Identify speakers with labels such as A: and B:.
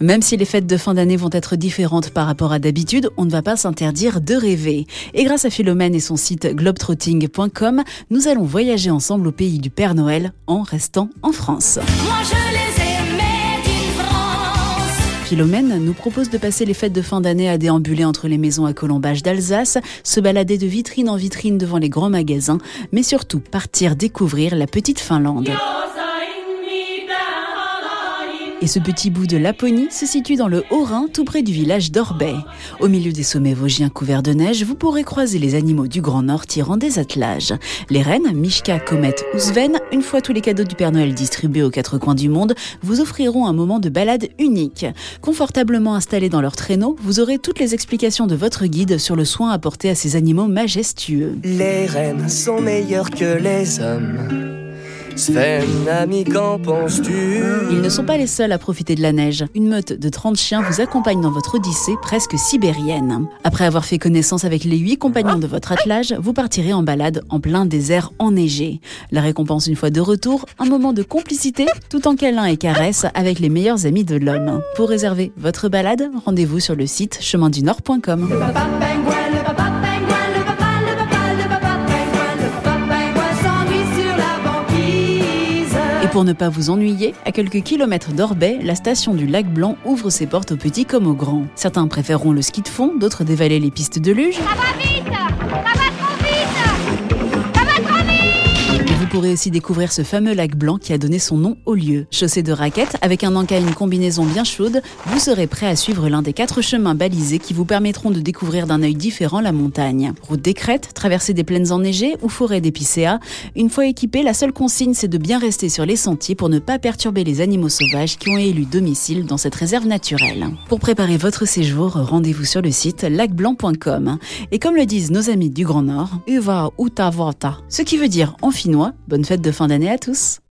A: Même si les fêtes de fin d'année vont être différentes par rapport à d'habitude, on ne va pas s'interdire de rêver. Et grâce à Philomène et son site globetrotting.com, nous allons voyager ensemble au pays du Père Noël en restant en France.
B: Moi je les aimais France.
A: Philomène nous propose de passer les fêtes de fin d'année à déambuler entre les maisons à colombage d'Alsace, se balader de vitrine en vitrine devant les grands magasins, mais surtout partir découvrir la petite Finlande. Et ce petit bout de Laponie se situe dans le Haut-Rhin, tout près du village d'Orbay. Au milieu des sommets vosgiens couverts de neige, vous pourrez croiser les animaux du Grand Nord tirant des attelages. Les rennes, Mishka, Comet ou Sven, une fois tous les cadeaux du Père Noël distribués aux quatre coins du monde, vous offriront un moment de balade unique. Confortablement installés dans leur traîneau, vous aurez toutes les explications de votre guide sur le soin apporté à ces animaux majestueux.
C: Les reines sont meilleures que les hommes. Sven, ami, qu'en penses-tu?
A: Ils ne sont pas les seuls à profiter de la neige. Une meute de 30 chiens vous accompagne dans votre odyssée presque sibérienne. Après avoir fait connaissance avec les 8 compagnons de votre attelage, vous partirez en balade en plein désert enneigé. La récompense une fois de retour, un moment de complicité tout en câlin et caresse avec les meilleurs amis de l'homme. Pour réserver votre balade, rendez-vous sur le site chemindunord.com. Et pour ne pas vous ennuyer, à quelques kilomètres d'Orbay, la station du lac Blanc ouvre ses portes aux petits comme aux grands. Certains préféreront le ski de fond, d'autres dévaler les pistes de luge. Pourrez aussi découvrir ce fameux lac blanc qui a donné son nom au lieu. Chaussé de raquettes, avec un encas et une combinaison bien chaude, vous serez prêt à suivre l'un des quatre chemins balisés qui vous permettront de découvrir d'un œil différent la montagne. Route des crêtes, traversée des plaines enneigées ou forêt d'épicéas. Une fois équipé, la seule consigne c'est de bien rester sur les sentiers pour ne pas perturber les animaux sauvages qui ont élu domicile dans cette réserve naturelle. Pour préparer votre séjour, rendez-vous sur le site lacblanc.com. Et comme le disent nos amis du Grand Nord, Uva uta vata, ce qui veut dire en finnois, bonne fête de fin d'année à tous.